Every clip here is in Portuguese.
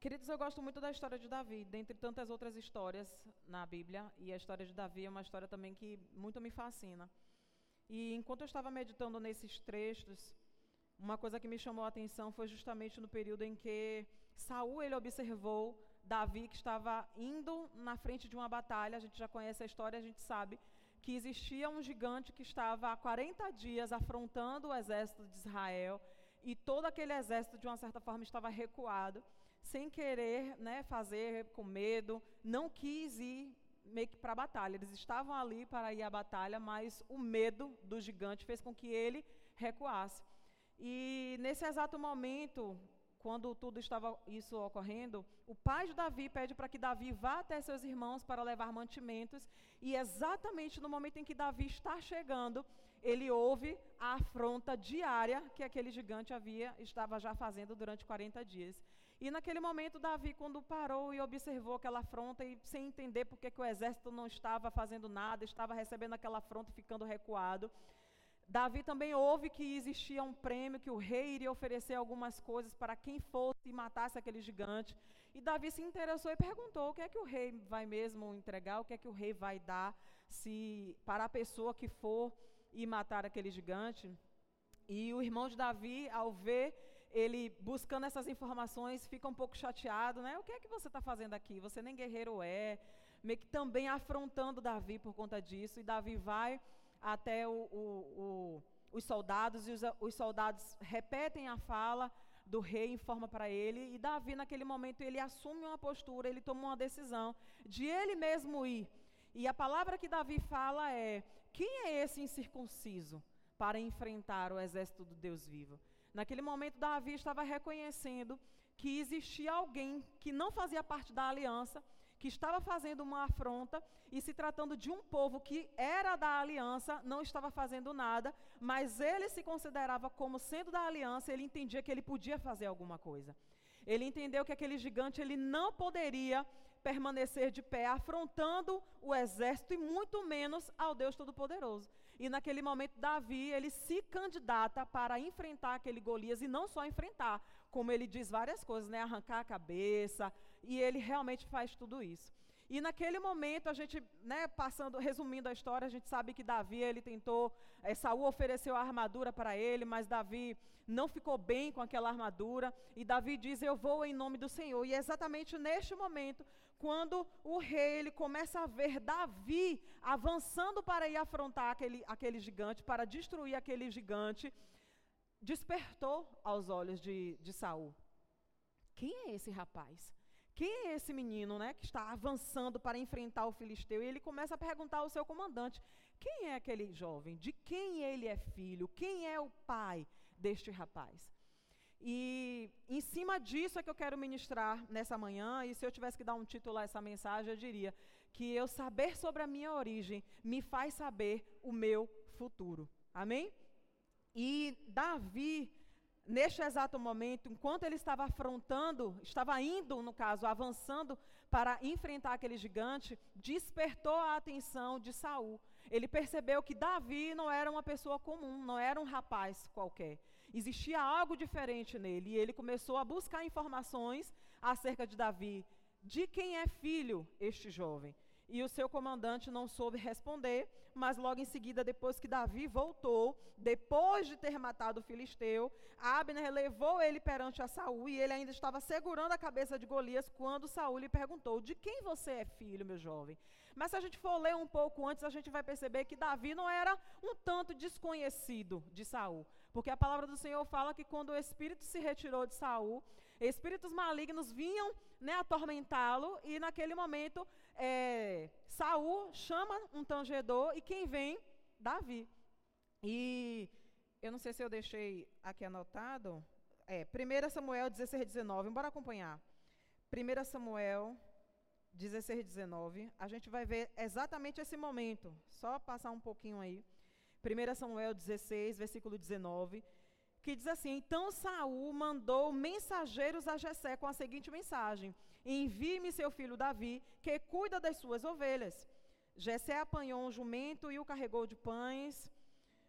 Queridos, eu gosto muito da história de Davi, dentre tantas outras histórias na Bíblia, e a história de Davi é uma história também que muito me fascina. E enquanto eu estava meditando nesses trechos, uma coisa que me chamou a atenção foi justamente no período em que Saul ele observou Davi que estava indo na frente de uma batalha. A gente já conhece a história, a gente sabe que existia um gigante que estava há 40 dias afrontando o exército de Israel e todo aquele exército de uma certa forma estava recuado sem querer né, fazer com medo, não quis ir meio que para a batalha. Eles estavam ali para ir à batalha, mas o medo do gigante fez com que ele recuasse. E nesse exato momento, quando tudo estava isso ocorrendo, o pai de Davi pede para que Davi vá até seus irmãos para levar mantimentos, e exatamente no momento em que Davi está chegando, ele ouve a afronta diária que aquele gigante havia estava já fazendo durante 40 dias. E naquele momento Davi quando parou e observou aquela afronta e sem entender por que o exército não estava fazendo nada, estava recebendo aquela afronta e ficando recuado, Davi também ouve que existia um prêmio, que o rei iria oferecer algumas coisas para quem fosse e matasse aquele gigante. E Davi se interessou e perguntou: o que é que o rei vai mesmo entregar? O que é que o rei vai dar se para a pessoa que for e matar aquele gigante? E o irmão de Davi, ao ver ele buscando essas informações, fica um pouco chateado, né? O que é que você está fazendo aqui? Você nem guerreiro é. Meio que também afrontando Davi por conta disso. E Davi vai até o, o, o, os soldados, e os, os soldados repetem a fala do rei, informa para ele, e Davi, naquele momento, ele assume uma postura, ele toma uma decisão de ele mesmo ir. E a palavra que Davi fala é: quem é esse incircunciso para enfrentar o exército do Deus vivo? Naquele momento, Davi estava reconhecendo que existia alguém que não fazia parte da aliança, que estava fazendo uma afronta e se tratando de um povo que era da aliança, não estava fazendo nada, mas ele se considerava como sendo da aliança, ele entendia que ele podia fazer alguma coisa. Ele entendeu que aquele gigante ele não poderia permanecer de pé afrontando o exército e muito menos ao Deus Todo-Poderoso. E naquele momento Davi, ele se candidata para enfrentar aquele Golias e não só enfrentar, como ele diz várias coisas, né, arrancar a cabeça, e ele realmente faz tudo isso. E naquele momento, a gente, né, passando, resumindo a história, a gente sabe que Davi, ele tentou, é, Saul ofereceu a armadura para ele, mas Davi não ficou bem com aquela armadura, e Davi diz, eu vou em nome do Senhor. E é exatamente neste momento, quando o rei, ele começa a ver Davi avançando para ir afrontar aquele, aquele gigante, para destruir aquele gigante, despertou aos olhos de, de Saul. Quem é esse rapaz? Quem é esse menino, né, que está avançando para enfrentar o filisteu? E ele começa a perguntar ao seu comandante: quem é aquele jovem? De quem ele é filho? Quem é o pai deste rapaz? E em cima disso é que eu quero ministrar nessa manhã, e se eu tivesse que dar um título a essa mensagem, eu diria que eu saber sobre a minha origem me faz saber o meu futuro. Amém? E Davi, neste exato momento, enquanto ele estava afrontando, estava indo, no caso, avançando para enfrentar aquele gigante, despertou a atenção de Saul. Ele percebeu que Davi não era uma pessoa comum, não era um rapaz qualquer. Existia algo diferente nele e ele começou a buscar informações acerca de Davi, de quem é filho este jovem. E o seu comandante não soube responder, mas logo em seguida, depois que Davi voltou, depois de ter matado o filisteu, Abner levou ele perante a Saul e ele ainda estava segurando a cabeça de Golias quando Saul lhe perguntou: "De quem você é filho, meu jovem?" Mas se a gente for ler um pouco antes, a gente vai perceber que Davi não era um tanto desconhecido de Saul, porque a palavra do Senhor fala que quando o espírito se retirou de Saul, espíritos malignos vinham né, atormentá-lo e naquele momento é, Saul chama um tangedor e quem vem? Davi. E eu não sei se eu deixei aqui anotado. É, 1 Samuel 16, 19. Bora acompanhar. 1 Samuel 16, 19. A gente vai ver exatamente esse momento. Só passar um pouquinho aí. 1 Samuel 16, versículo 19 que diz assim: Então Saul mandou mensageiros a Jessé com a seguinte mensagem: Envie-me seu filho Davi, que cuida das suas ovelhas. Jessé apanhou um jumento e o carregou de pães.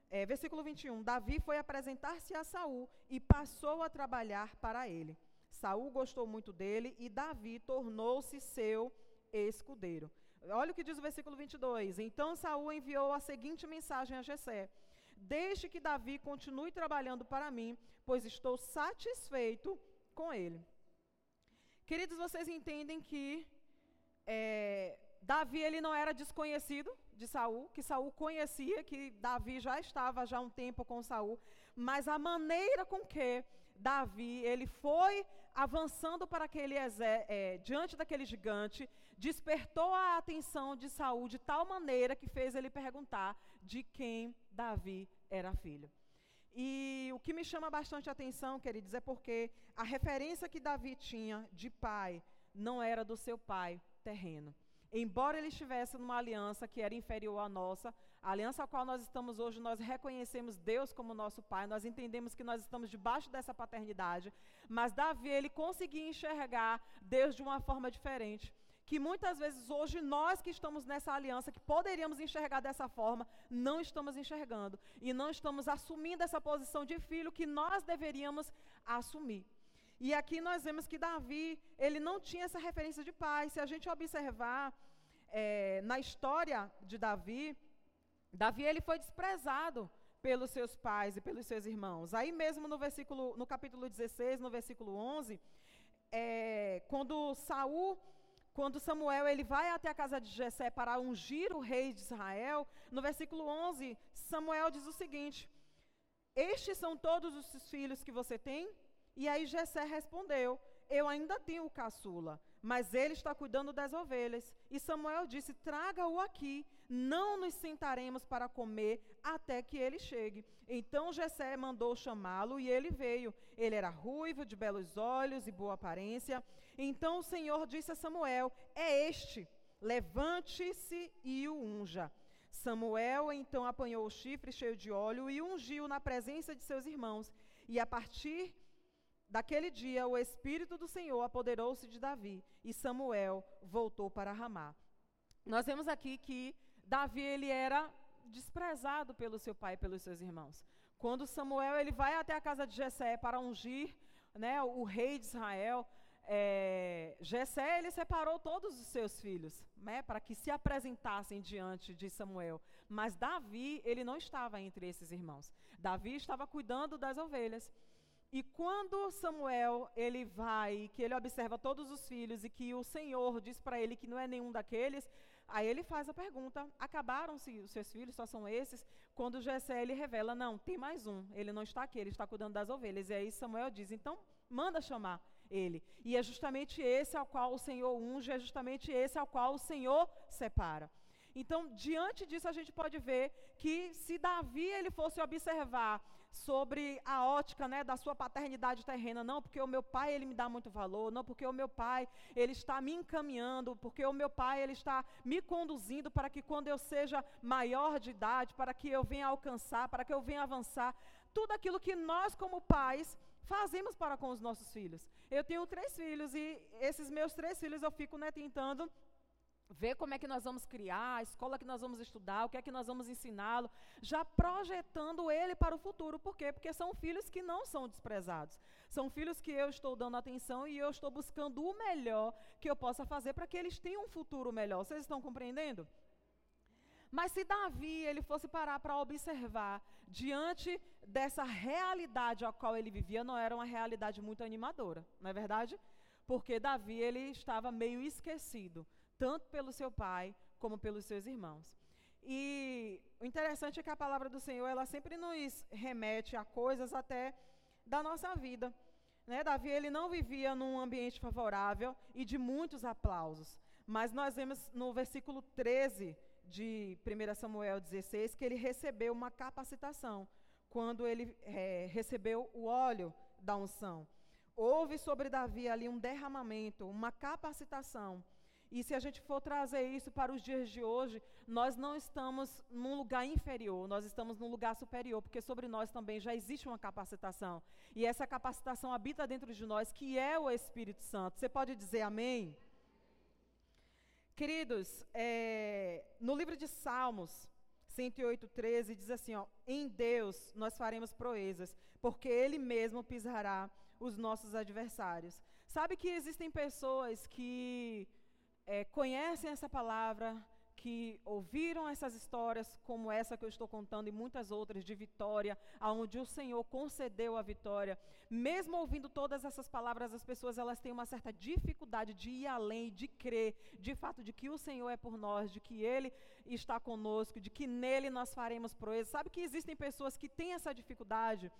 É, versículo 21. Davi foi apresentar-se a Saul e passou a trabalhar para ele. Saul gostou muito dele e Davi tornou-se seu escudeiro. Olha o que diz o versículo 22. Então Saul enviou a seguinte mensagem a Jessé: Deixe que Davi continue trabalhando para mim, pois estou satisfeito com ele. Queridos, vocês entendem que é, Davi ele não era desconhecido de Saul, que Saul conhecia que Davi já estava já um tempo com Saul, mas a maneira com que Davi ele foi avançando para aquele é, diante daquele gigante, despertou a atenção de Saul de tal maneira que fez ele perguntar de quem Davi era filho. E o que me chama bastante atenção, queridos, é porque a referência que Davi tinha de pai não era do seu pai terreno. Embora ele estivesse numa aliança que era inferior à nossa, a aliança a qual nós estamos hoje, nós reconhecemos Deus como nosso Pai, nós entendemos que nós estamos debaixo dessa paternidade, mas Davi, ele conseguia enxergar Deus de uma forma diferente. Que muitas vezes hoje nós que estamos nessa aliança, que poderíamos enxergar dessa forma, não estamos enxergando. E não estamos assumindo essa posição de filho que nós deveríamos assumir. E aqui nós vemos que Davi, ele não tinha essa referência de pai. Se a gente observar é, na história de Davi, Davi ele foi desprezado pelos seus pais e pelos seus irmãos. Aí mesmo no versículo, no capítulo 16, no versículo 11, é, quando Saul, quando Samuel ele vai até a casa de Jessé para ungir o rei de Israel, no versículo 11, Samuel diz o seguinte: Estes são todos os filhos que você tem? E aí Jessé respondeu: Eu ainda tenho o caçula, mas ele está cuidando das ovelhas. E Samuel disse: Traga-o aqui, não nos sentaremos para comer até que ele chegue. Então Jessé mandou chamá-lo e ele veio. Ele era ruivo, de belos olhos e boa aparência. Então o Senhor disse a Samuel: É este, levante-se e o unja. Samuel então apanhou o chifre cheio de óleo e ungiu na presença de seus irmãos. E a partir Daquele dia, o Espírito do Senhor apoderou-se de Davi e Samuel voltou para Ramá. Nós vemos aqui que Davi ele era desprezado pelo seu pai e pelos seus irmãos. Quando Samuel ele vai até a casa de Jessé para ungir né, o rei de Israel, é, Jessé ele separou todos os seus filhos né, para que se apresentassem diante de Samuel. Mas Davi ele não estava entre esses irmãos. Davi estava cuidando das ovelhas. E quando Samuel ele vai, que ele observa todos os filhos e que o Senhor diz para ele que não é nenhum daqueles, aí ele faz a pergunta: acabaram-se os seus filhos? Só são esses? Quando Jessé ele revela: não, tem mais um. Ele não está aqui, ele está cuidando das ovelhas. E aí Samuel diz: então manda chamar ele. E é justamente esse ao qual o Senhor unge, é justamente esse ao qual o Senhor separa. Então, diante disso, a gente pode ver que se Davi ele fosse observar sobre a ótica né, da sua paternidade terrena. Não, porque o meu pai ele me dá muito valor. Não, porque o meu pai ele está me encaminhando. Porque o meu pai ele está me conduzindo para que quando eu seja maior de idade, para que eu venha alcançar, para que eu venha avançar. Tudo aquilo que nós, como pais, fazemos para com os nossos filhos. Eu tenho três filhos e esses meus três filhos eu fico né, tentando ver como é que nós vamos criar, a escola que nós vamos estudar, o que é que nós vamos ensiná-lo, já projetando ele para o futuro. Por quê? Porque são filhos que não são desprezados. São filhos que eu estou dando atenção e eu estou buscando o melhor que eu possa fazer para que eles tenham um futuro melhor. Vocês estão compreendendo? Mas se Davi ele fosse parar para observar diante dessa realidade a qual ele vivia, não era uma realidade muito animadora, não é verdade? Porque Davi ele estava meio esquecido tanto pelo seu pai como pelos seus irmãos. E o interessante é que a palavra do Senhor, ela sempre nos remete a coisas até da nossa vida. Né? Davi, ele não vivia num ambiente favorável e de muitos aplausos. Mas nós vemos no versículo 13 de 1 Samuel 16 que ele recebeu uma capacitação quando ele é, recebeu o óleo da unção. Houve sobre Davi ali um derramamento, uma capacitação e se a gente for trazer isso para os dias de hoje, nós não estamos num lugar inferior, nós estamos num lugar superior, porque sobre nós também já existe uma capacitação. E essa capacitação habita dentro de nós, que é o Espírito Santo. Você pode dizer amém? Queridos, é, no livro de Salmos 108, 13, diz assim: ó, Em Deus nós faremos proezas, porque Ele mesmo pisará os nossos adversários. Sabe que existem pessoas que é, conhecem essa palavra, que ouviram essas histórias, como essa que eu estou contando, e muitas outras de vitória, aonde o Senhor concedeu a vitória. Mesmo ouvindo todas essas palavras, as pessoas elas têm uma certa dificuldade de ir além, de crer, de fato, de que o Senhor é por nós, de que Ele está conosco, de que nele nós faremos proezas. Sabe que existem pessoas que têm essa dificuldade.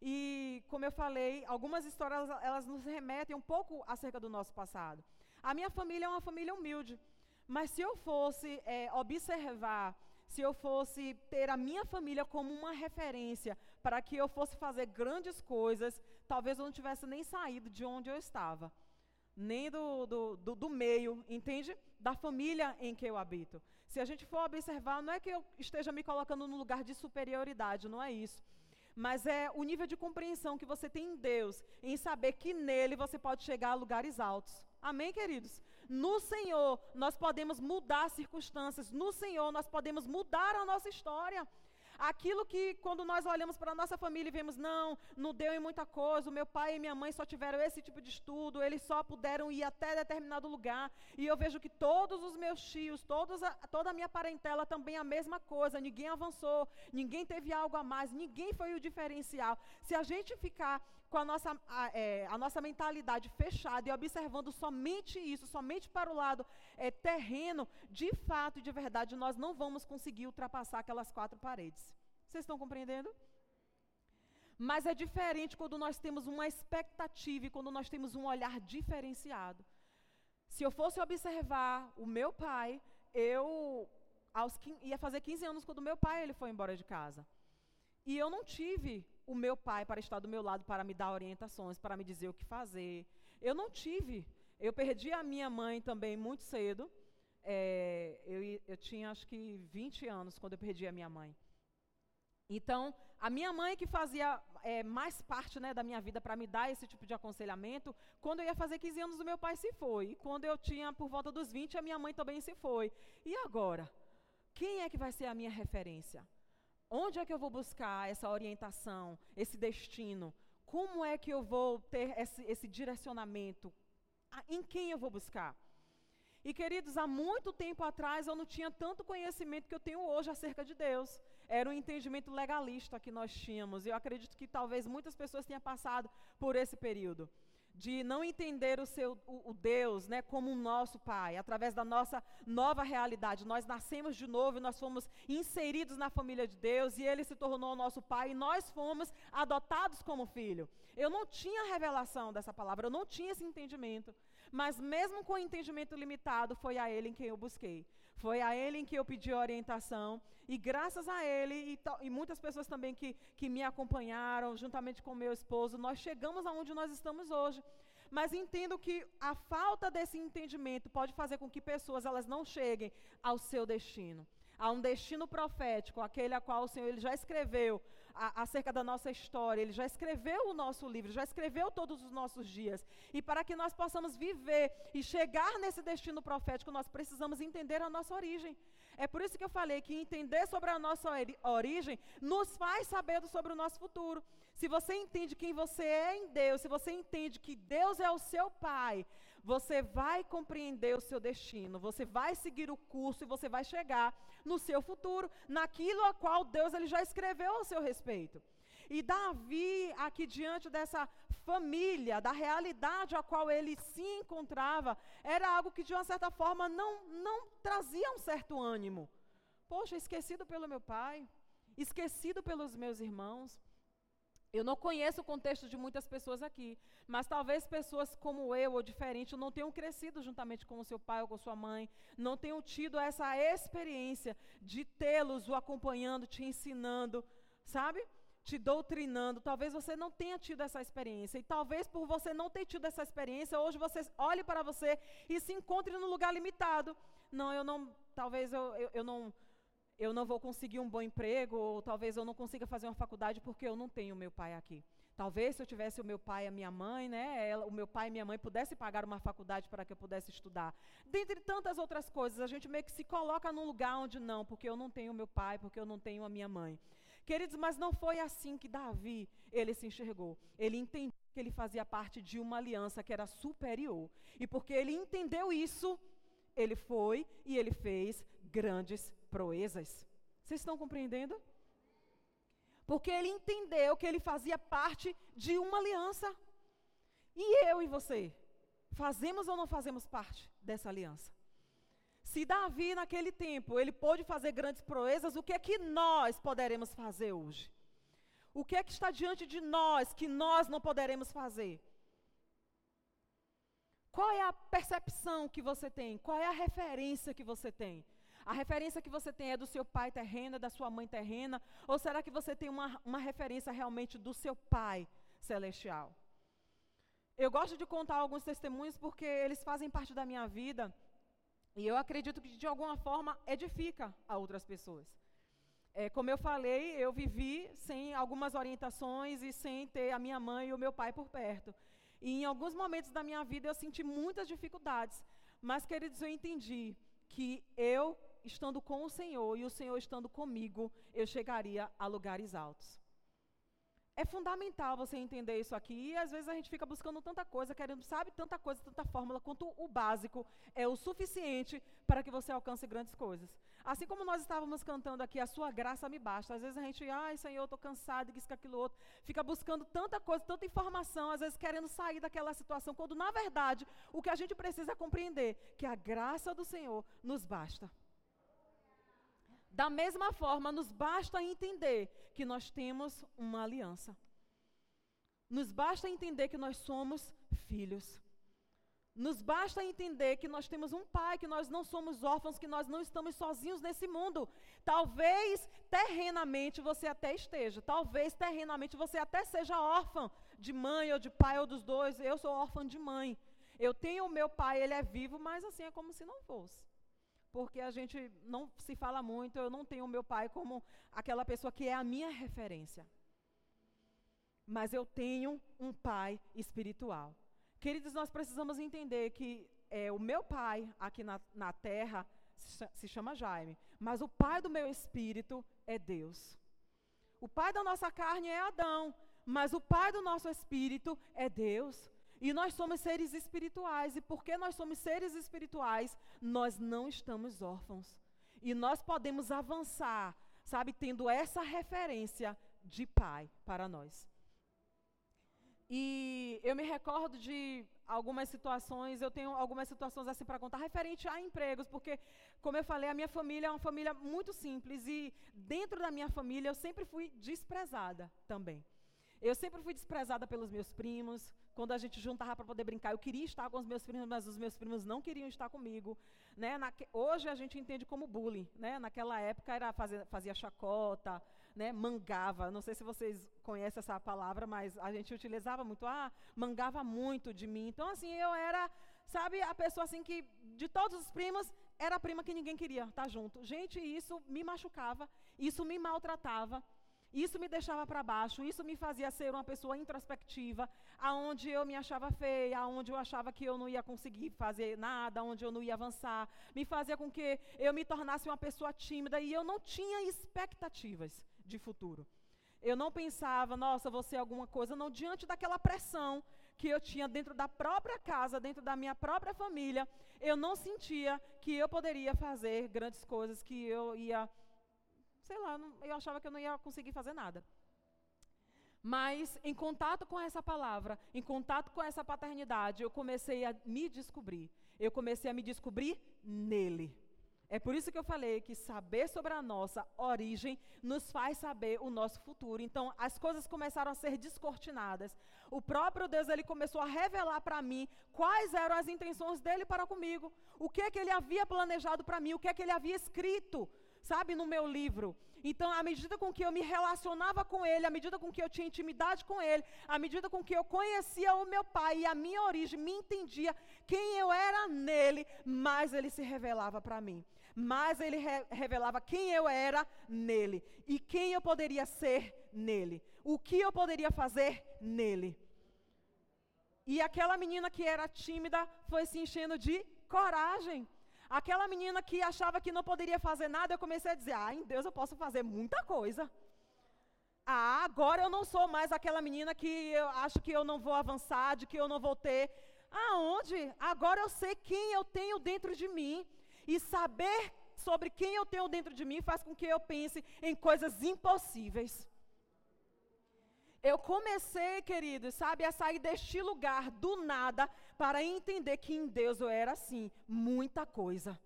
E, como eu falei, algumas histórias elas nos remetem um pouco acerca do nosso passado. A minha família é uma família humilde. Mas se eu fosse é, observar, se eu fosse ter a minha família como uma referência para que eu fosse fazer grandes coisas, talvez eu não tivesse nem saído de onde eu estava, nem do, do, do, do meio, entende? Da família em que eu habito. Se a gente for observar, não é que eu esteja me colocando no lugar de superioridade, não é isso mas é o nível de compreensão que você tem em Deus, em saber que nele você pode chegar a lugares altos. Amém, queridos? No Senhor, nós podemos mudar circunstâncias. No Senhor, nós podemos mudar a nossa história. Aquilo que, quando nós olhamos para a nossa família e vemos, não, não deu em muita coisa, o meu pai e minha mãe só tiveram esse tipo de estudo, eles só puderam ir até determinado lugar, e eu vejo que todos os meus tios, todos a, toda a minha parentela também a mesma coisa, ninguém avançou, ninguém teve algo a mais, ninguém foi o diferencial. Se a gente ficar com a nossa, a, é, a nossa mentalidade fechada e observando somente isso, somente para o lado é, terreno, de fato e de verdade, nós não vamos conseguir ultrapassar aquelas quatro paredes. Vocês estão compreendendo? Mas é diferente quando nós temos uma expectativa e quando nós temos um olhar diferenciado. Se eu fosse observar o meu pai, eu aos, ia fazer 15 anos quando meu pai ele foi embora de casa. E eu não tive o meu pai para estar do meu lado, para me dar orientações, para me dizer o que fazer. Eu não tive. Eu perdi a minha mãe também muito cedo. É, eu, eu tinha acho que 20 anos quando eu perdi a minha mãe. Então, a minha mãe que fazia é, mais parte né, da minha vida para me dar esse tipo de aconselhamento, quando eu ia fazer 15 anos, o meu pai se foi. E quando eu tinha por volta dos 20, a minha mãe também se foi. E agora? Quem é que vai ser a minha referência? Onde é que eu vou buscar essa orientação, esse destino? Como é que eu vou ter esse, esse direcionamento? Em quem eu vou buscar? E queridos, há muito tempo atrás eu não tinha tanto conhecimento que eu tenho hoje acerca de Deus. Era um entendimento legalista que nós tínhamos. E eu acredito que talvez muitas pessoas tenham passado por esse período de não entender o seu o, o, Deus, né, como o nosso pai, através da nossa nova realidade. Nós nascemos de novo nós fomos inseridos na família de Deus e ele se tornou o nosso pai e nós fomos adotados como filho. Eu não tinha revelação dessa palavra, eu não tinha esse entendimento, mas mesmo com o entendimento limitado, foi a ele em quem eu busquei. Foi a ele em que eu pedi orientação e graças a ele e, e, muitas pessoas também que, que me acompanharam, juntamente com meu esposo, nós chegamos aonde nós estamos hoje. Mas entendo que a falta desse entendimento pode fazer com que pessoas elas não cheguem ao seu destino a um destino profético, aquele a qual o Senhor ele já escreveu a, acerca da nossa história, ele já escreveu o nosso livro, já escreveu todos os nossos dias. E para que nós possamos viver e chegar nesse destino profético, nós precisamos entender a nossa origem. É por isso que eu falei que entender sobre a nossa origem nos faz saber sobre o nosso futuro. Se você entende quem você é em Deus, se você entende que Deus é o seu Pai, você vai compreender o seu destino, você vai seguir o curso e você vai chegar no seu futuro, naquilo a qual Deus ele já escreveu ao seu respeito. E Davi, aqui diante dessa família, da realidade a qual ele se encontrava, era algo que de uma certa forma não, não trazia um certo ânimo. Poxa, esquecido pelo meu pai, esquecido pelos meus irmãos. Eu não conheço o contexto de muitas pessoas aqui, mas talvez pessoas como eu ou diferente não tenham crescido juntamente com o seu pai ou com sua mãe, não tenham tido essa experiência de tê-los o acompanhando, te ensinando, sabe? Te doutrinando. Talvez você não tenha tido essa experiência e talvez por você não ter tido essa experiência, hoje você olhe para você e se encontre num lugar limitado. Não, eu não, talvez eu, eu, eu não eu não vou conseguir um bom emprego, ou talvez eu não consiga fazer uma faculdade porque eu não tenho meu pai aqui. Talvez se eu tivesse o meu pai e a minha mãe, né, ela, o meu pai e minha mãe pudessem pagar uma faculdade para que eu pudesse estudar. Dentre tantas outras coisas, a gente meio que se coloca num lugar onde não, porque eu não tenho meu pai, porque eu não tenho a minha mãe. Queridos, mas não foi assim que Davi, ele se enxergou. Ele entendeu que ele fazia parte de uma aliança que era superior. E porque ele entendeu isso, ele foi e ele fez grandes proezas. Vocês estão compreendendo? Porque ele entendeu que ele fazia parte de uma aliança. E eu e você, fazemos ou não fazemos parte dessa aliança? Se Davi, naquele tempo, ele pôde fazer grandes proezas, o que é que nós poderemos fazer hoje? O que é que está diante de nós que nós não poderemos fazer? Qual é a percepção que você tem? Qual é a referência que você tem? A referência que você tem é do seu pai terreno, da sua mãe terrena? Ou será que você tem uma, uma referência realmente do seu pai celestial? Eu gosto de contar alguns testemunhos porque eles fazem parte da minha vida e eu acredito que de alguma forma edifica a outras pessoas. É, como eu falei, eu vivi sem algumas orientações e sem ter a minha mãe e o meu pai por perto. E em alguns momentos da minha vida eu senti muitas dificuldades. Mas, queridos, eu entendi que eu, estando com o Senhor e o Senhor estando comigo, eu chegaria a lugares altos. É fundamental você entender isso aqui. E às vezes a gente fica buscando tanta coisa, querendo, sabe, tanta coisa, tanta fórmula, quanto o básico é o suficiente para que você alcance grandes coisas. Assim como nós estávamos cantando aqui, a sua graça me basta. Às vezes a gente, ai Senhor, eu estou cansado, isso, aquilo outro. Fica buscando tanta coisa, tanta informação, às vezes querendo sair daquela situação, quando na verdade o que a gente precisa é compreender que a graça do Senhor nos basta. Da mesma forma, nos basta entender que nós temos uma aliança. Nos basta entender que nós somos filhos. Nos basta entender que nós temos um pai, que nós não somos órfãos, que nós não estamos sozinhos nesse mundo. Talvez terrenamente você até esteja, talvez terrenamente você até seja órfão de mãe ou de pai ou dos dois. Eu sou órfã de mãe. Eu tenho o meu pai, ele é vivo, mas assim é como se não fosse porque a gente não se fala muito, eu não tenho meu pai como aquela pessoa que é a minha referência. Mas eu tenho um pai espiritual. Queridos, nós precisamos entender que é, o meu pai aqui na, na terra se chama Jaime, mas o pai do meu espírito é Deus. O pai da nossa carne é Adão, mas o pai do nosso espírito é Deus. E nós somos seres espirituais. E porque nós somos seres espirituais, nós não estamos órfãos. E nós podemos avançar, sabe, tendo essa referência de pai para nós. E eu me recordo de algumas situações, eu tenho algumas situações assim para contar, referente a empregos, porque, como eu falei, a minha família é uma família muito simples e dentro da minha família eu sempre fui desprezada também. Eu sempre fui desprezada pelos meus primos. Quando a gente juntava para poder brincar, eu queria estar com os meus primos, mas os meus primos não queriam estar comigo. Né? Hoje a gente entende como bullying. Né? Naquela época era fazer, fazia chacota, né? mangava. Não sei se vocês conhecem essa palavra, mas a gente utilizava muito. Ah, mangava muito de mim. Então, assim, eu era, sabe, a pessoa assim que, de todos os primos, era a prima que ninguém queria estar junto. Gente, isso me machucava, isso me maltratava. Isso me deixava para baixo, isso me fazia ser uma pessoa introspectiva, aonde eu me achava feia, aonde eu achava que eu não ia conseguir fazer nada, aonde eu não ia avançar, me fazia com que eu me tornasse uma pessoa tímida e eu não tinha expectativas de futuro. Eu não pensava, nossa, você alguma coisa, não, diante daquela pressão que eu tinha dentro da própria casa, dentro da minha própria família, eu não sentia que eu poderia fazer grandes coisas, que eu ia sei lá, não, eu achava que eu não ia conseguir fazer nada. Mas em contato com essa palavra, em contato com essa paternidade, eu comecei a me descobrir. Eu comecei a me descobrir nele. É por isso que eu falei que saber sobre a nossa origem nos faz saber o nosso futuro. Então, as coisas começaram a ser descortinadas. O próprio Deus ele começou a revelar para mim quais eram as intenções dele para comigo, o que é que ele havia planejado para mim, o que é que ele havia escrito sabe, no meu livro. Então, à medida com que eu me relacionava com ele, à medida com que eu tinha intimidade com ele, à medida com que eu conhecia o meu pai e a minha origem, me entendia quem eu era nele, mais ele se revelava para mim. Mais ele re revelava quem eu era nele e quem eu poderia ser nele, o que eu poderia fazer nele. E aquela menina que era tímida foi se enchendo de coragem. Aquela menina que achava que não poderia fazer nada, eu comecei a dizer: ah, em Deus eu posso fazer muita coisa. Ah, agora eu não sou mais aquela menina que eu acho que eu não vou avançar, de que eu não vou ter. Aonde? Agora eu sei quem eu tenho dentro de mim. E saber sobre quem eu tenho dentro de mim faz com que eu pense em coisas impossíveis. Eu comecei, queridos, sabe, a sair deste lugar do nada para entender que em Deus eu era assim, muita coisa.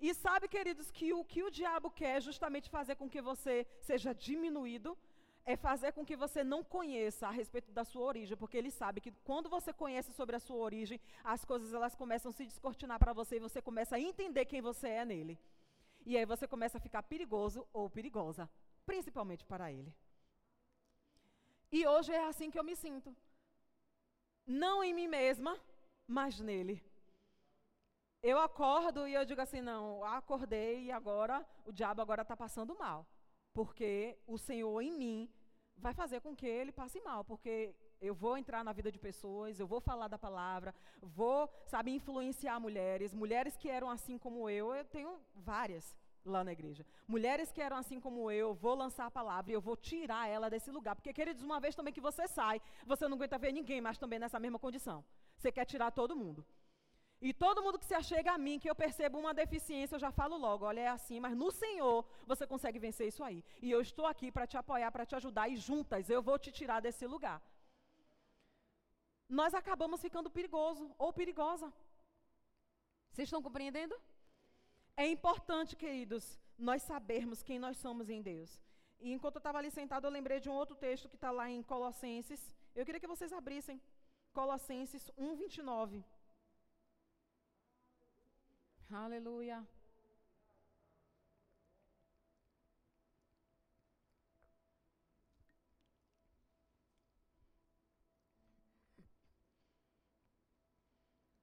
E sabe, queridos, que o que o diabo quer é justamente fazer com que você seja diminuído, é fazer com que você não conheça a respeito da sua origem, porque ele sabe que quando você conhece sobre a sua origem, as coisas elas começam a se descortinar para você e você começa a entender quem você é nele. E aí você começa a ficar perigoso ou perigosa, principalmente para ele. E hoje é assim que eu me sinto. Não em mim mesma, mas nele. Eu acordo e eu digo assim, não, acordei e agora o diabo agora está passando mal porque o Senhor em mim vai fazer com que ele passe mal, porque eu vou entrar na vida de pessoas, eu vou falar da palavra, vou, sabe, influenciar mulheres, mulheres que eram assim como eu, eu tenho várias lá na igreja. Mulheres que eram assim como eu, vou lançar a palavra e eu vou tirar ela desse lugar, porque queridos, uma vez também que você sai, você não aguenta ver ninguém mais também nessa mesma condição. Você quer tirar todo mundo. E todo mundo que se achega a mim, que eu percebo uma deficiência, eu já falo logo, olha, é assim, mas no Senhor você consegue vencer isso aí. E eu estou aqui para te apoiar, para te ajudar, e juntas eu vou te tirar desse lugar. Nós acabamos ficando perigoso ou perigosa. Vocês estão compreendendo? É importante, queridos, nós sabermos quem nós somos em Deus. E enquanto eu estava ali sentado, eu lembrei de um outro texto que está lá em Colossenses. Eu queria que vocês abrissem. Colossenses 1, 29. Aleluia.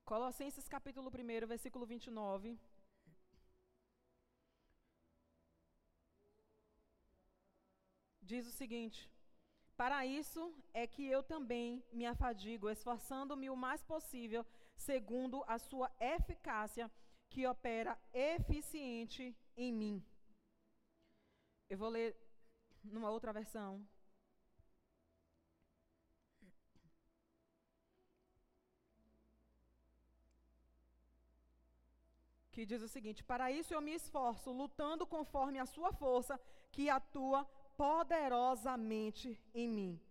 Colossenses capítulo 1, versículo 29. Diz o seguinte: Para isso é que eu também me afadigo, esforçando-me o mais possível, segundo a sua eficácia que opera eficiente em mim. Eu vou ler numa outra versão. Que diz o seguinte: Para isso eu me esforço, lutando conforme a sua força, que atua poderosamente em mim.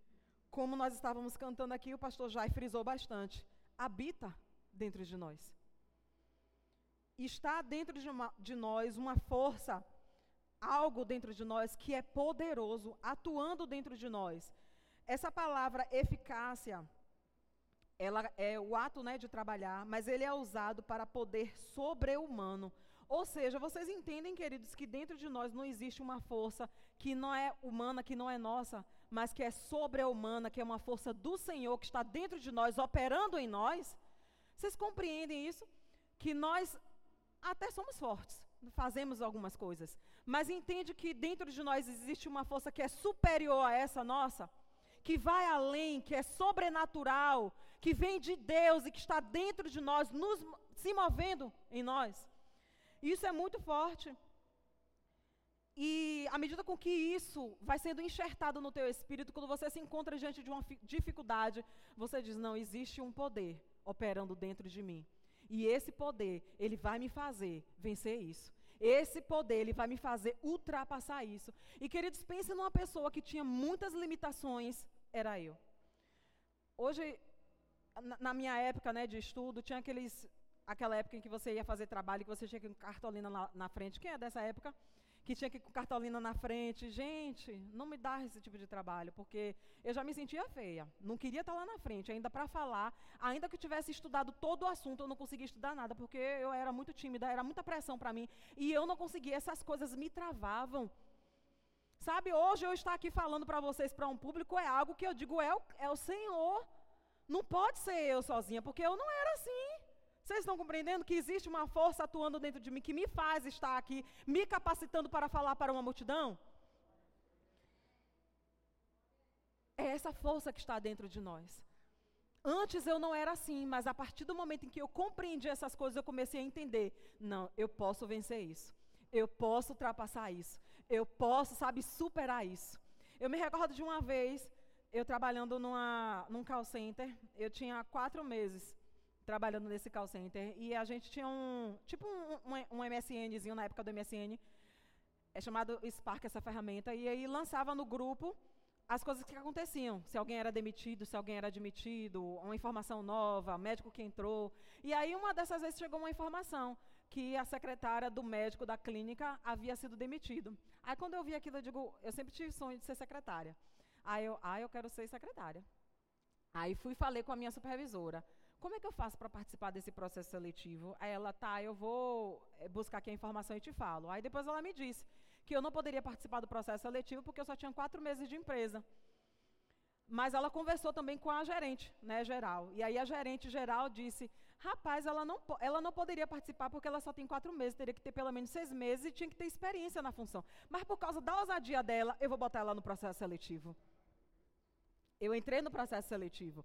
Como nós estávamos cantando aqui, o pastor Jai frisou bastante. Habita dentro de nós está dentro de, uma, de nós uma força, algo dentro de nós que é poderoso, atuando dentro de nós. Essa palavra eficácia, ela é o ato né, de trabalhar, mas ele é usado para poder sobre-humano. Ou seja, vocês entendem, queridos, que dentro de nós não existe uma força que não é humana, que não é nossa, mas que é sobre-humana, que é uma força do Senhor que está dentro de nós, operando em nós? Vocês compreendem isso? Que nós até somos fortes, fazemos algumas coisas, mas entende que dentro de nós existe uma força que é superior a essa nossa, que vai além, que é sobrenatural, que vem de Deus e que está dentro de nós, nos, se movendo em nós. Isso é muito forte. E à medida com que isso vai sendo enxertado no teu espírito, quando você se encontra diante de uma dificuldade, você diz: não, existe um poder operando dentro de mim. E esse poder, ele vai me fazer vencer isso. Esse poder, ele vai me fazer ultrapassar isso. E queridos, pense numa pessoa que tinha muitas limitações, era eu. Hoje, na, minha época né, de estudo, tinha aqueles, aquela época em que você ia fazer trabalho, que você que com cartolina na, na frente. Quem é dessa época? Que tinha que ir com cartolina na frente. Gente, não me dá esse tipo de trabalho, porque eu já me sentia feia. Não queria estar lá na frente, ainda para falar. Ainda que eu tivesse estudado todo o assunto, eu não conseguia estudar nada, porque eu era muito tímida, era muita pressão para mim. E eu não conseguia, essas coisas me travavam. Sabe, hoje eu estar aqui falando para vocês, para um público, é algo que eu digo, é o, é o Senhor. Não pode ser eu sozinha, porque eu não era assim. Vocês estão compreendendo que existe uma força atuando dentro de mim que me faz estar aqui, me capacitando para falar para uma multidão? É essa força que está dentro de nós. Antes eu não era assim, mas a partir do momento em que eu compreendi essas coisas, eu comecei a entender: não, eu posso vencer isso. Eu posso ultrapassar isso. eu posso, sabe, superar isso. Eu me recordo de uma vez, eu trabalhando numa, num call center, eu tinha quatro meses trabalhando nesse call center, e a gente tinha um, tipo um, um, um MSNzinho na época do MSN, é chamado Spark essa ferramenta, e aí lançava no grupo as coisas que aconteciam, se alguém era demitido, se alguém era admitido, uma informação nova, médico que entrou. E aí uma dessas vezes chegou uma informação que a secretária do médico da clínica havia sido demitido. Aí quando eu vi aquilo, eu digo, eu sempre tive sonho de ser secretária. Aí eu, ah, eu quero ser secretária. Aí fui falei com a minha supervisora. Como é que eu faço para participar desse processo seletivo? Aí ela, tá, eu vou eh, buscar aqui a informação e te falo. Aí depois ela me disse que eu não poderia participar do processo seletivo porque eu só tinha quatro meses de empresa. Mas ela conversou também com a gerente, né, geral. E aí a gerente geral disse, rapaz, ela não, ela não poderia participar porque ela só tem quatro meses, teria que ter pelo menos seis meses e tinha que ter experiência na função. Mas por causa da ousadia dela, eu vou botar ela no processo seletivo. Eu entrei no processo seletivo.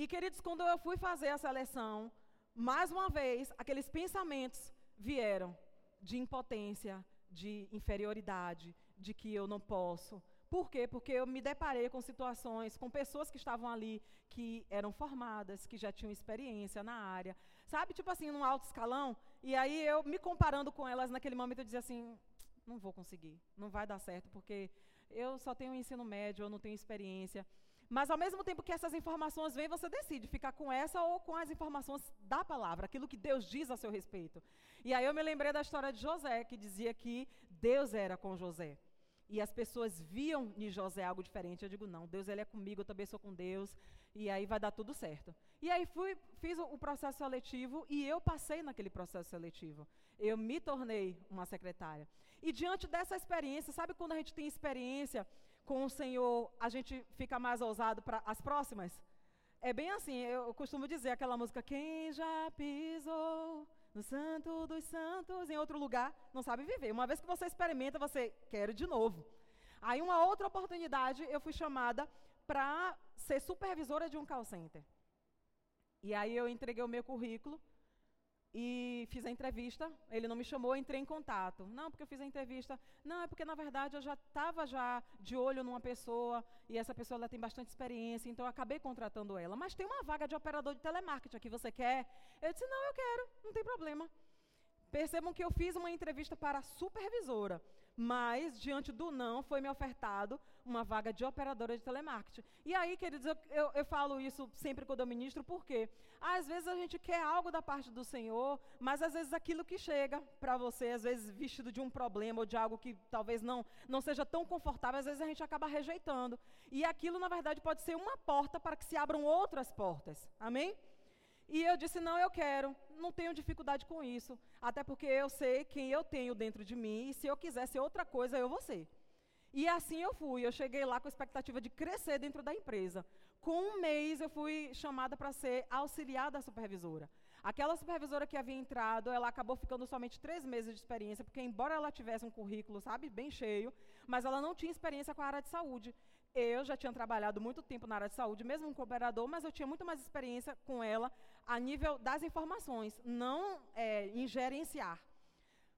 E, queridos, quando eu fui fazer a seleção, mais uma vez, aqueles pensamentos vieram de impotência, de inferioridade, de que eu não posso. Por quê? Porque eu me deparei com situações, com pessoas que estavam ali, que eram formadas, que já tinham experiência na área. Sabe, tipo assim, num alto escalão. E aí eu, me comparando com elas naquele momento, eu dizia assim: não vou conseguir, não vai dar certo, porque eu só tenho ensino médio, eu não tenho experiência. Mas ao mesmo tempo que essas informações vêm, você decide ficar com essa ou com as informações da palavra, aquilo que Deus diz a seu respeito. E aí eu me lembrei da história de José, que dizia que Deus era com José. E as pessoas viam em José algo diferente. Eu digo, não, Deus ele é comigo, eu também sou com Deus, e aí vai dar tudo certo. E aí fui, fiz o, processo seletivo e eu passei naquele processo seletivo. Eu me tornei uma secretária. E diante dessa experiência, sabe quando a gente tem experiência com o Senhor, a gente fica mais ousado para as próximas? É bem assim, eu costumo dizer aquela música, quem já pisou no santo dos santos, em outro lugar, não sabe viver. Uma vez que você experimenta, você quer de novo. Aí, uma outra oportunidade, eu fui chamada para ser supervisora de um call center. E aí eu entreguei o meu currículo e fiz a entrevista. Ele não me chamou, entrei em contato. Não, porque eu fiz a entrevista. Não, é porque na verdade eu já estava já de olho numa pessoa e essa pessoa ela tem bastante experiência, então eu acabei contratando ela. Mas tem uma vaga de operador de telemarketing aqui, você quer? Eu disse: "Não, eu quero, não tem problema". Percebam que eu fiz uma entrevista para a supervisora mas diante do não foi me ofertado uma vaga de operadora de telemarketing. E aí, queridos, eu, eu, eu, falo isso sempre quando eu ministro, porque às vezes a gente quer algo da parte do Senhor, mas às vezes aquilo que chega para você, às vezes vestido de um problema ou de algo que talvez não, não seja tão confortável, às vezes a gente acaba rejeitando. E aquilo, na verdade, pode ser uma porta para que se abram outras portas. Amém? E eu disse: não, eu quero, não tenho dificuldade com isso, até porque eu sei quem eu tenho dentro de mim, e se eu quiser ser outra coisa, eu vou ser. E assim eu fui, eu cheguei lá com a expectativa de crescer dentro da empresa. Com um mês, eu fui chamada para ser auxiliar da supervisora. Aquela supervisora que havia entrado, ela acabou ficando somente três meses de experiência, porque embora ela tivesse um currículo, sabe, bem cheio, mas ela não tinha experiência com a área de saúde. Eu já tinha trabalhado muito tempo na área de saúde, mesmo como operador, mas eu tinha muito mais experiência com ela a nível das informações, não é, em gerenciar.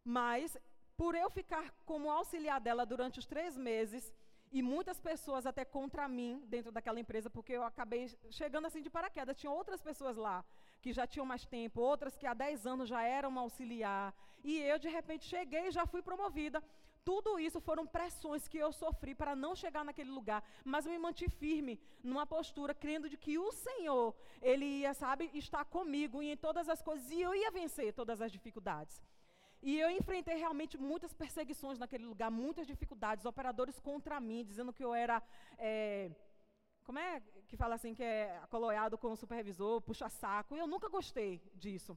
Mas, por eu ficar como auxiliar dela durante os três meses, e muitas pessoas até contra mim dentro daquela empresa, porque eu acabei chegando assim de paraquedas. Tinha outras pessoas lá que já tinham mais tempo, outras que há 10 anos já eram auxiliar. E eu, de repente, cheguei e já fui promovida. Tudo isso foram pressões que eu sofri para não chegar naquele lugar, mas me mantive firme numa postura, crendo de que o Senhor, Ele ia, sabe, estar comigo em todas as coisas e eu ia vencer todas as dificuldades. E eu enfrentei realmente muitas perseguições naquele lugar, muitas dificuldades, operadores contra mim, dizendo que eu era. É, como é que fala assim, que é coloreado com o supervisor, puxa-saco. E eu nunca gostei disso.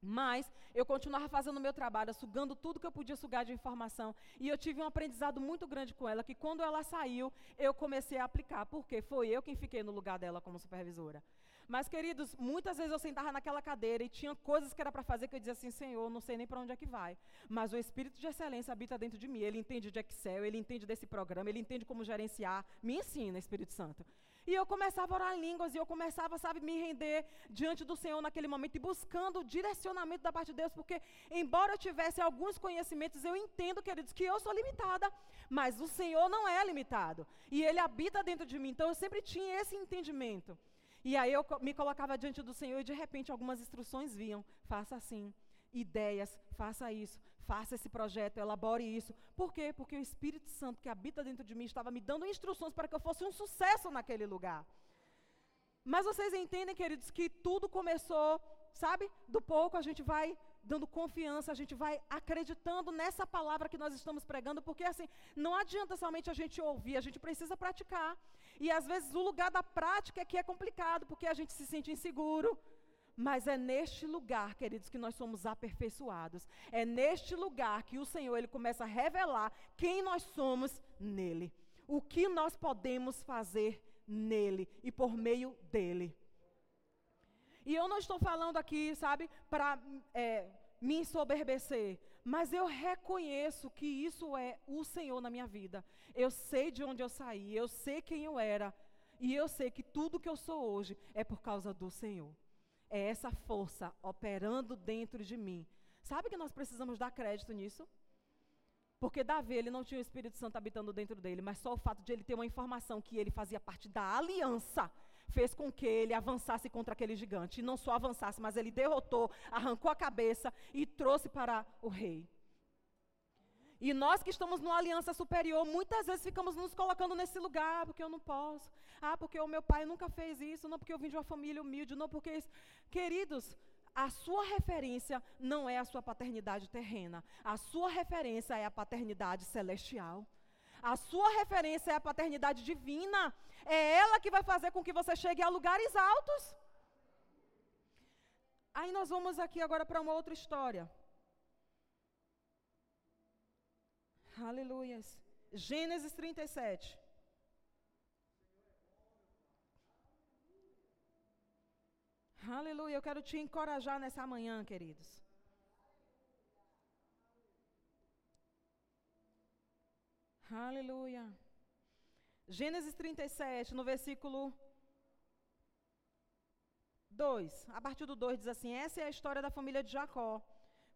Mas eu continuava fazendo o meu trabalho, sugando tudo que eu podia sugar de informação. E eu tive um aprendizado muito grande com ela, que quando ela saiu, eu comecei a aplicar. Porque foi eu quem fiquei no lugar dela como supervisora. Mas, queridos, muitas vezes eu sentava naquela cadeira e tinha coisas que era para fazer que eu dizia assim, Senhor, não sei nem para onde é que vai. Mas o Espírito de excelência habita dentro de mim. Ele entende de Excel, ele entende desse programa, ele entende como gerenciar. Me ensina, Espírito Santo. E eu começava a orar em línguas, e eu começava, sabe, me render diante do Senhor naquele momento, e buscando o direcionamento da parte de Deus, porque, embora eu tivesse alguns conhecimentos, eu entendo, queridos, que eu sou limitada, mas o Senhor não é limitado, e Ele habita dentro de mim, então eu sempre tinha esse entendimento. E aí eu me colocava diante do Senhor, e de repente algumas instruções vinham: faça assim, ideias, faça isso, faça esse projeto, elabore isso. Por quê? Porque o Espírito Santo que habita dentro de mim estava me dando instruções para que eu fosse um sucesso naquele lugar. Mas vocês entendem, queridos, que tudo começou, sabe? Do pouco a gente vai dando confiança, a gente vai acreditando nessa palavra que nós estamos pregando, porque assim, não adianta somente a gente ouvir, a gente precisa praticar. E às vezes o lugar da prática é que é complicado, porque a gente se sente inseguro, mas é neste lugar, queridos, que nós somos aperfeiçoados. É neste lugar que o Senhor ele começa a revelar quem nós somos nele. O que nós podemos fazer nele e por meio dele. E eu não estou falando aqui, sabe, para é, me ensoberbecer, mas eu reconheço que isso é o Senhor na minha vida. Eu sei de onde eu saí, eu sei quem eu era, e eu sei que tudo que eu sou hoje é por causa do Senhor é essa força operando dentro de mim. Sabe que nós precisamos dar crédito nisso? Porque Davi, ele não tinha o Espírito Santo habitando dentro dele, mas só o fato de ele ter uma informação que ele fazia parte da aliança fez com que ele avançasse contra aquele gigante. E não só avançasse, mas ele derrotou, arrancou a cabeça e trouxe para o rei. E nós que estamos numa aliança superior, muitas vezes ficamos nos colocando nesse lugar, porque eu não posso. Ah, porque o meu pai nunca fez isso, não porque eu vim de uma família humilde, não porque isso. Queridos, a sua referência não é a sua paternidade terrena. A sua referência é a paternidade celestial. A sua referência é a paternidade divina. É ela que vai fazer com que você chegue a lugares altos. Aí nós vamos aqui agora para uma outra história. Aleluias. Gênesis 37. Aleluia. Eu quero te encorajar nessa manhã, queridos. Aleluia. Gênesis 37, no versículo 2. A partir do 2 diz assim: Essa é a história da família de Jacó.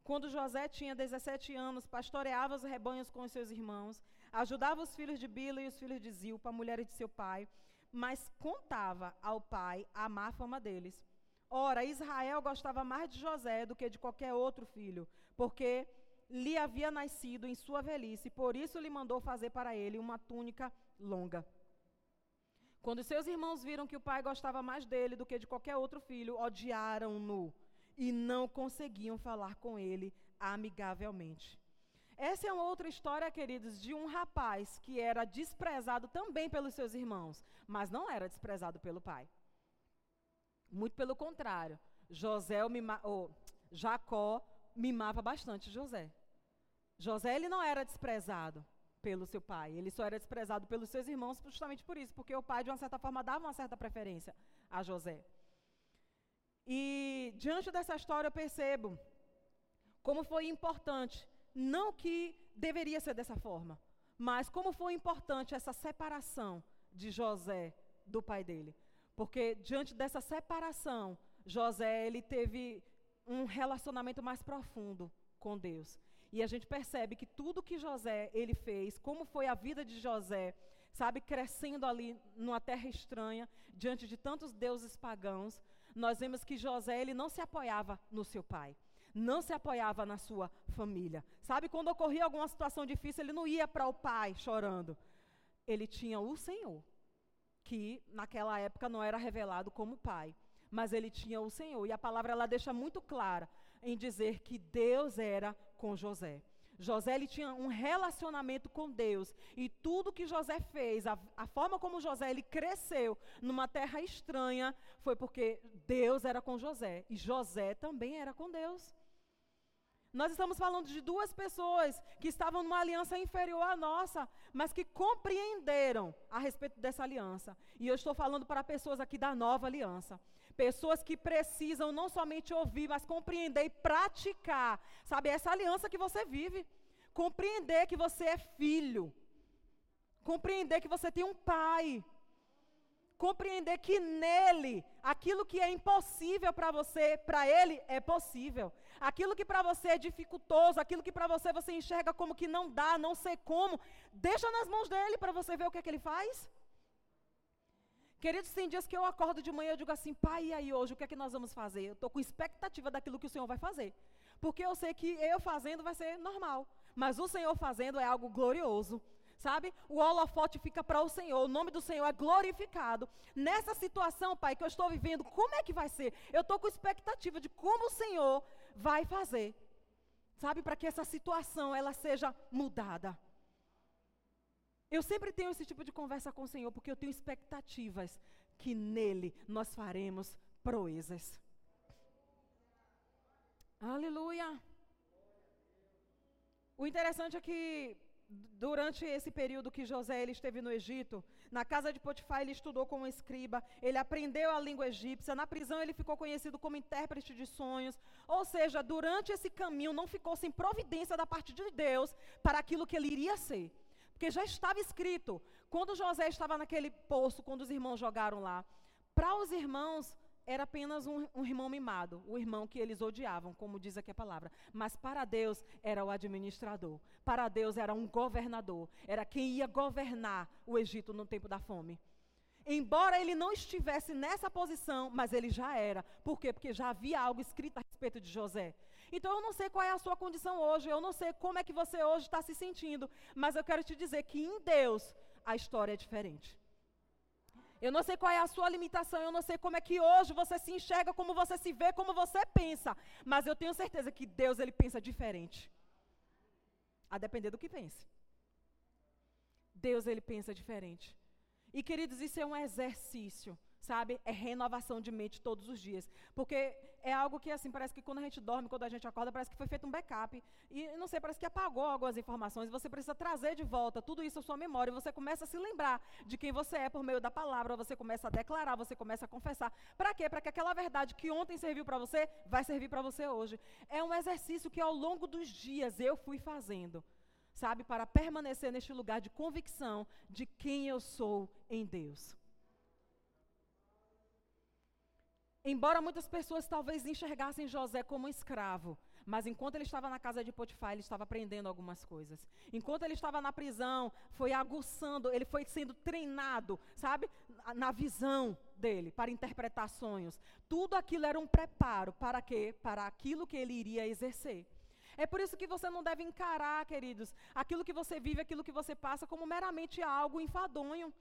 Quando José tinha 17 anos, pastoreava os rebanhos com os seus irmãos, ajudava os filhos de Bila e os filhos de Zilpa, mulheres de seu pai, mas contava ao pai a má fama deles. Ora, Israel gostava mais de José do que de qualquer outro filho, porque lhe havia nascido em sua velhice, por isso lhe mandou fazer para ele uma túnica longa. Quando seus irmãos viram que o pai gostava mais dele do que de qualquer outro filho, odiaram-no e não conseguiam falar com ele amigavelmente. Essa é uma outra história, queridos, de um rapaz que era desprezado também pelos seus irmãos, mas não era desprezado pelo pai. Muito pelo contrário. José, mima, Jacó mimava bastante José. José ele não era desprezado pelo seu pai, ele só era desprezado pelos seus irmãos justamente por isso, porque o pai de uma certa forma dava uma certa preferência a José. E diante dessa história eu percebo como foi importante, não que deveria ser dessa forma, mas como foi importante essa separação de José do pai dele. Porque diante dessa separação, José ele teve um relacionamento mais profundo com Deus. E a gente percebe que tudo que José ele fez, como foi a vida de José, sabe, crescendo ali numa terra estranha, diante de tantos deuses pagãos, nós vemos que José ele não se apoiava no seu pai, não se apoiava na sua família. Sabe, quando ocorria alguma situação difícil, ele não ia para o pai chorando. Ele tinha o Senhor, que naquela época não era revelado como pai, mas ele tinha o Senhor. E a palavra ela deixa muito clara em dizer que Deus era com José. José ele tinha um relacionamento com Deus e tudo que José fez, a, a, forma como José ele cresceu numa terra estranha, foi porque Deus era com José e José também era com Deus. Nós estamos falando de duas pessoas que estavam numa aliança inferior à nossa, mas que compreenderam a respeito dessa aliança. E eu estou falando para pessoas aqui da nova aliança. Pessoas que precisam não somente ouvir, mas compreender e praticar. Sabe, essa aliança que você vive. Compreender que você é filho. Compreender que você tem um pai. Compreender que nele, aquilo que é impossível para você, para ele é possível. Aquilo que para você é dificultoso, aquilo que para você você enxerga como que não dá, não sei como, deixa nas mãos dele para você ver o que é que ele faz. Queridos, tem dias que eu acordo de manhã e digo assim, pai, e aí hoje, o que é que nós vamos fazer? Eu estou com expectativa daquilo que o Senhor vai fazer. Porque eu sei que eu fazendo vai ser normal. Mas o Senhor fazendo é algo glorioso. Sabe? O holofote fica para o Senhor, o nome do Senhor é glorificado. Nessa situação, Pai, que eu estou vivendo, como é que vai ser? Eu estou com expectativa de como o Senhor vai fazer. Sabe? Para que essa situação ela seja mudada. Eu sempre tenho esse tipo de conversa com o Senhor, porque eu tenho expectativas que nele nós faremos proezas. Aleluia. O interessante é que durante esse período que José ele esteve no Egito, na casa de Potifar ele estudou como escriba, ele aprendeu a língua egípcia, na prisão ele ficou conhecido como intérprete de sonhos. Ou seja, durante esse caminho não ficou sem providência da parte de Deus para aquilo que ele iria ser. Porque já estava escrito, quando José estava naquele poço, quando os irmãos jogaram lá, para os irmãos era apenas um, um, irmão mimado, o irmão que eles odiavam, como diz aqui a palavra. Mas para Deus era o administrador, para Deus era um governador, era quem ia governar o Egito no tempo da fome. Embora ele não estivesse nessa posição, mas ele já era. Por quê? Porque já havia algo escrito a respeito de José. Então eu não sei qual é a sua condição hoje, eu não sei como é que você hoje está se sentindo, mas eu quero te dizer que em Deus a história é diferente. Eu não sei qual é a sua limitação, eu não sei como é que hoje você se enxerga, como você se vê, como você pensa, mas eu tenho certeza que Deus ele pensa diferente. A depender do que pense. Deus ele pensa diferente. E queridos, isso é um exercício sabe? É renovação de mente todos os dias. Porque é algo que, assim, parece que quando a gente dorme, quando a gente acorda, parece que foi feito um backup. E, não sei, parece que apagou algumas informações. Você precisa trazer de volta tudo isso à sua memória. E você começa a se lembrar de quem você é por meio da palavra. Você começa a declarar, você começa a confessar. Para quê? Para que aquela verdade que ontem serviu para você, vai servir para você hoje. É um exercício que ao longo dos dias eu fui fazendo sabe, para permanecer neste lugar de convicção de quem eu sou em Deus. Embora muitas pessoas talvez enxergassem José como um escravo, mas enquanto ele estava na casa de Potifar, ele estava aprendendo algumas coisas. Enquanto ele estava na prisão, foi aguçando, ele foi sendo treinado, sabe, na visão dele, para interpretar sonhos. Tudo aquilo era um preparo para quê? Para aquilo que ele iria exercer. É por isso que você não deve encarar, queridos, aquilo que você vive, aquilo que você passa, como meramente algo enfadonho.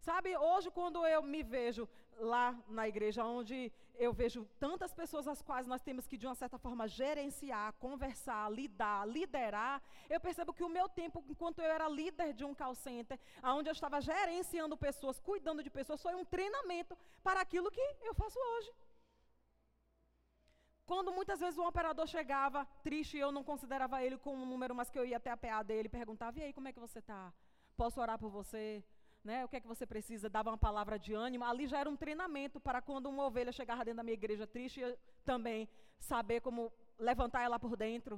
Sabe, hoje quando eu me vejo lá na igreja, onde eu vejo tantas pessoas as quais nós temos que, de uma certa forma, gerenciar, conversar, lidar, liderar, eu percebo que o meu tempo, enquanto eu era líder de um call center, onde eu estava gerenciando pessoas, cuidando de pessoas, foi um treinamento para aquilo que eu faço hoje. Quando muitas vezes o operador chegava triste e eu não considerava ele como um número, mas que eu ia até a PA dele e perguntava: e aí, como é que você está? Posso orar por você? Né, o que é que você precisa, dava uma palavra de ânimo. Ali já era um treinamento para quando uma ovelha chegava dentro da minha igreja triste, eu também saber como levantar ela por dentro.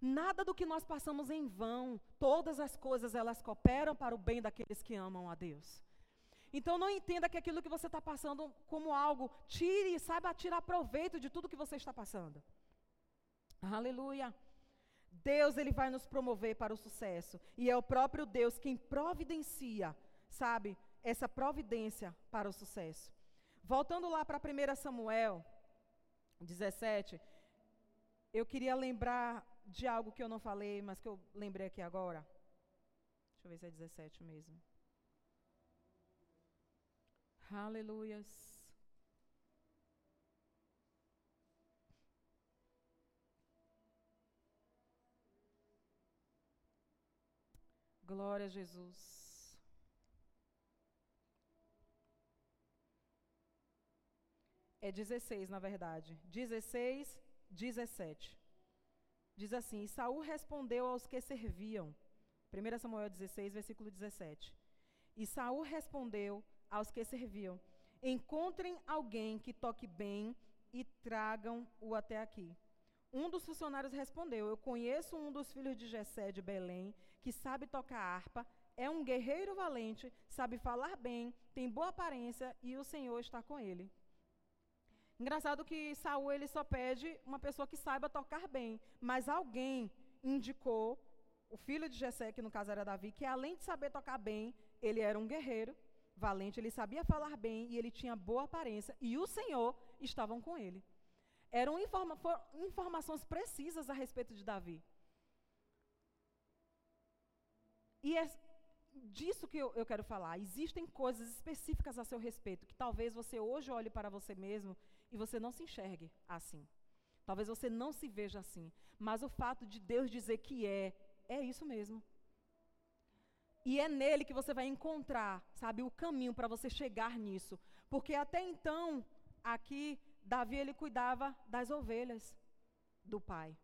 Nada do que nós passamos em vão, todas as coisas elas cooperam para o bem daqueles que amam a Deus. Então não entenda que aquilo que você está passando como algo, tire, saiba tirar proveito de tudo que você está passando. Aleluia. Deus ele vai nos promover para o sucesso e é o próprio Deus quem providencia sabe, essa providência para o sucesso. Voltando lá para 1 Samuel 17, eu queria lembrar de algo que eu não falei, mas que eu lembrei aqui agora. Deixa eu ver se é 17 mesmo. Aleluias. Glória a Jesus. É 16, na verdade. 16, 17. Diz assim: Saul respondeu aos que serviam. 1 Samuel 16, versículo 17. E Saul respondeu aos que serviam: Encontrem alguém que toque bem e tragam-o até aqui. Um dos funcionários respondeu: Eu conheço um dos filhos de Jessé de Belém, que sabe tocar harpa, é um guerreiro valente, sabe falar bem, tem boa aparência e o Senhor está com ele. Engraçado que Saul ele só pede uma pessoa que saiba tocar bem, mas alguém indicou o filho de Jessé, que no caso era Davi, que além de saber tocar bem, ele era um guerreiro valente, ele sabia falar bem e ele tinha boa aparência e o Senhor estavam com ele. Eram informa informações precisas a respeito de Davi. E disso que eu, eu quero falar. Existem coisas específicas a seu respeito que talvez você hoje olhe para você mesmo e você não se enxergue assim. Talvez você não se veja assim. Mas o fato de Deus dizer que é, é isso mesmo. E é nele que você vai encontrar, sabe, o caminho para você chegar nisso. Porque até então, aqui, Davi ele cuidava das ovelhas do pai.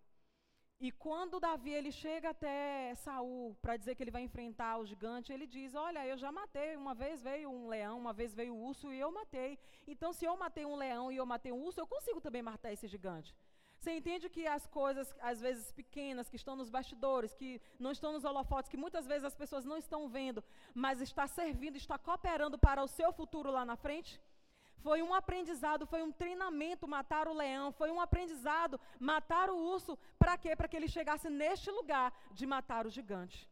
E quando Davi ele chega até Saul para dizer que ele vai enfrentar o gigante, ele diz: "Olha, eu já matei, uma vez veio um leão, uma vez veio o urso e eu matei. Então se eu matei um leão e eu matei um urso, eu consigo também matar esse gigante." Você entende que as coisas, às vezes pequenas, que estão nos bastidores, que não estão nos holofotes, que muitas vezes as pessoas não estão vendo, mas está servindo, está cooperando para o seu futuro lá na frente? Foi um aprendizado, foi um treinamento matar o leão, foi um aprendizado matar o urso. Para quê? Para que ele chegasse neste lugar de matar o gigante.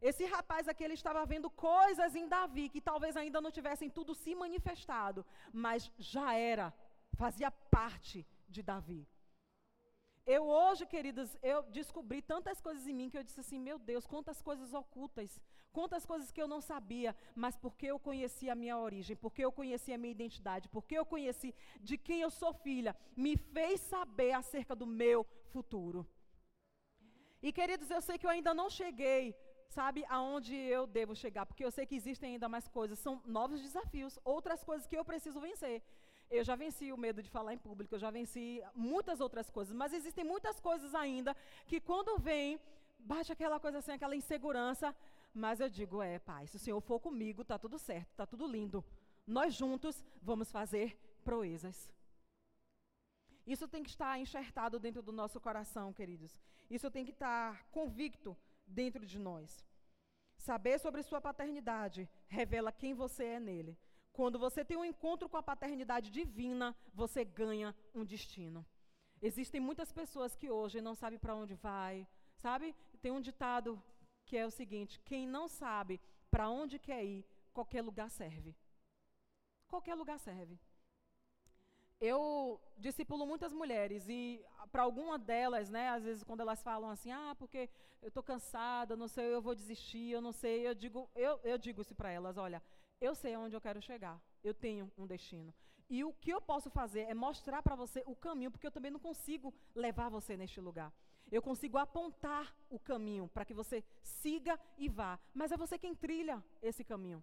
Esse rapaz aqui, ele estava vendo coisas em Davi que talvez ainda não tivessem tudo se manifestado, mas já era, fazia parte de Davi. Eu hoje, queridas, eu descobri tantas coisas em mim que eu disse assim, meu Deus, quantas coisas ocultas, quantas coisas que eu não sabia, mas porque eu conheci a minha origem, porque eu conheci a minha identidade, porque eu conheci de quem eu sou filha, me fez saber acerca do meu futuro. E queridos, eu sei que eu ainda não cheguei, sabe, aonde eu devo chegar, porque eu sei que existem ainda mais coisas, são novos desafios, outras coisas que eu preciso vencer. Eu já venci o medo de falar em público, eu já venci muitas outras coisas, mas existem muitas coisas ainda que quando vem, bate aquela coisa assim, aquela insegurança, mas eu digo, é, pai, se o Senhor for comigo, tá tudo certo, tá tudo lindo. Nós juntos vamos fazer proezas. Isso tem que estar enxertado dentro do nosso coração, queridos. Isso tem que estar convicto dentro de nós. Saber sobre sua paternidade revela quem você é nele. Quando você tem um encontro com a paternidade divina, você ganha um destino. Existem muitas pessoas que hoje não sabem para onde vai, sabe? Tem um ditado que é o seguinte: quem não sabe para onde quer ir, qualquer lugar serve. Qualquer lugar serve. Eu discipulo muitas mulheres e para alguma delas, né, às vezes quando elas falam assim, ah, porque eu estou cansada, não sei, eu vou desistir, eu não sei, eu digo, eu, eu digo isso para elas, olha, eu sei aonde eu quero chegar. Eu tenho um destino. E o que eu posso fazer é mostrar para você o caminho, porque eu também não consigo levar você neste lugar. Eu consigo apontar o caminho para que você siga e vá, mas é você quem trilha esse caminho.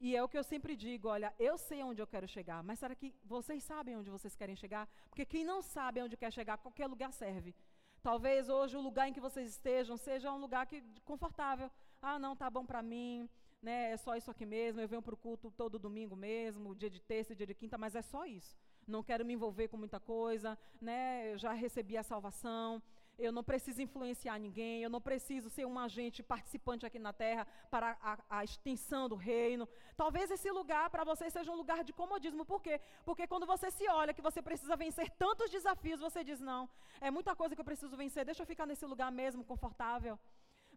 E é o que eu sempre digo, olha, eu sei onde eu quero chegar, mas será que vocês sabem onde vocês querem chegar? Porque quem não sabe onde quer chegar, qualquer lugar serve. Talvez hoje o lugar em que vocês estejam seja um lugar que confortável. Ah, não, tá bom para mim né, é só isso aqui mesmo, eu venho para o culto todo domingo mesmo, dia de terça, dia de quinta, mas é só isso. Não quero me envolver com muita coisa, né, eu já recebi a salvação, eu não preciso influenciar ninguém, eu não preciso ser um agente participante aqui na terra para a, a extensão do reino. Talvez esse lugar para você seja um lugar de comodismo. Por quê? Porque quando você se olha que você precisa vencer tantos desafios, você diz: não, é muita coisa que eu preciso vencer, deixa eu ficar nesse lugar mesmo, confortável.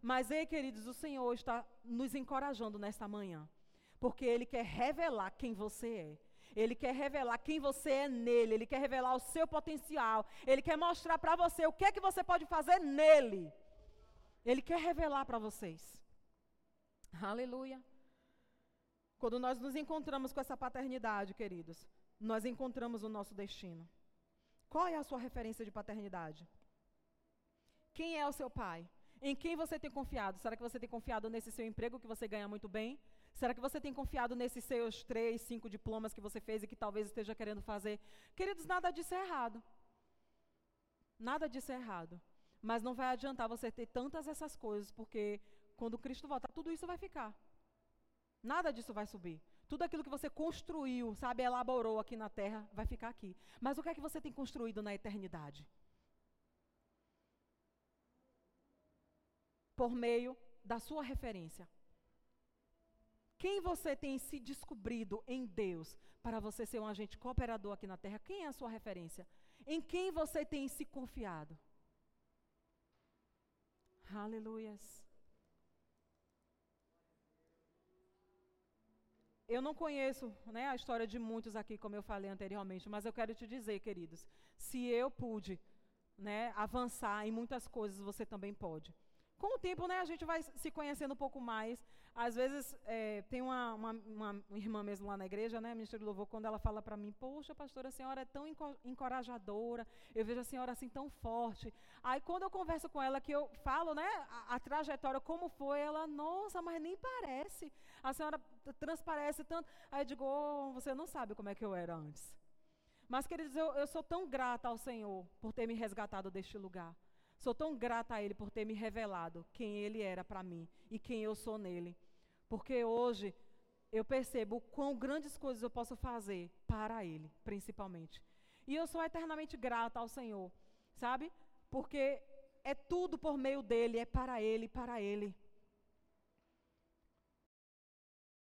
Mas, ei, queridos, o Senhor está nos encorajando nesta manhã, porque Ele quer revelar quem você é. Ele quer revelar quem você é nele, ele quer revelar o seu potencial, ele quer mostrar para você o que é que você pode fazer nele. Ele quer revelar para vocês. Aleluia. Quando nós nos encontramos com essa paternidade, queridos, nós encontramos o nosso destino. Qual é a sua referência de paternidade? Quem é o seu pai? Em quem você tem confiado? Será que você tem confiado nesse seu emprego que você ganha muito bem? Será que você tem confiado nesses seus três, cinco diplomas que você fez e que talvez esteja querendo fazer? Queridos, nada disso é errado. Nada disso é errado. Mas não vai adiantar você ter tantas essas coisas, porque quando Cristo voltar, tudo isso vai ficar. Nada disso vai subir. Tudo aquilo que você construiu, sabe, elaborou aqui na terra, vai ficar aqui. Mas o que é que você tem construído na eternidade? por meio da sua referência. Quem você tem se descobrido em Deus para você ser um agente cooperador aqui na terra? Quem é a sua referência? Em quem você tem se confiado? Aleluias. Eu não conheço né, a história de muitos aqui, como eu falei anteriormente, mas eu quero te dizer, queridos, se eu pude né, avançar em muitas coisas, você também pode. Com o tempo, né, a gente vai se conhecendo um pouco mais. Às vezes, é, tem uma, uma, uma, irmã mesmo lá na igreja, né, ministra do louvor, quando ela fala para mim, poxa, pastora, a senhora é tão encorajadora, eu vejo a senhora assim tão forte. Aí, quando eu converso com ela, que eu falo, né, a, a trajetória, como foi, ela, nossa, mas nem parece. A senhora transparece tanto. Aí eu digo, oh, você não sabe como é que eu era antes. Mas, queridos, eu, eu sou tão grata ao Senhor por ter me resgatado deste lugar. Sou tão grata a Ele por ter me revelado quem Ele era para mim e quem eu sou nele. Porque hoje eu percebo quão grandes coisas eu posso fazer para Ele, principalmente. E eu sou eternamente grata ao Senhor, sabe? Porque é tudo por meio dele, é para Ele, para Ele.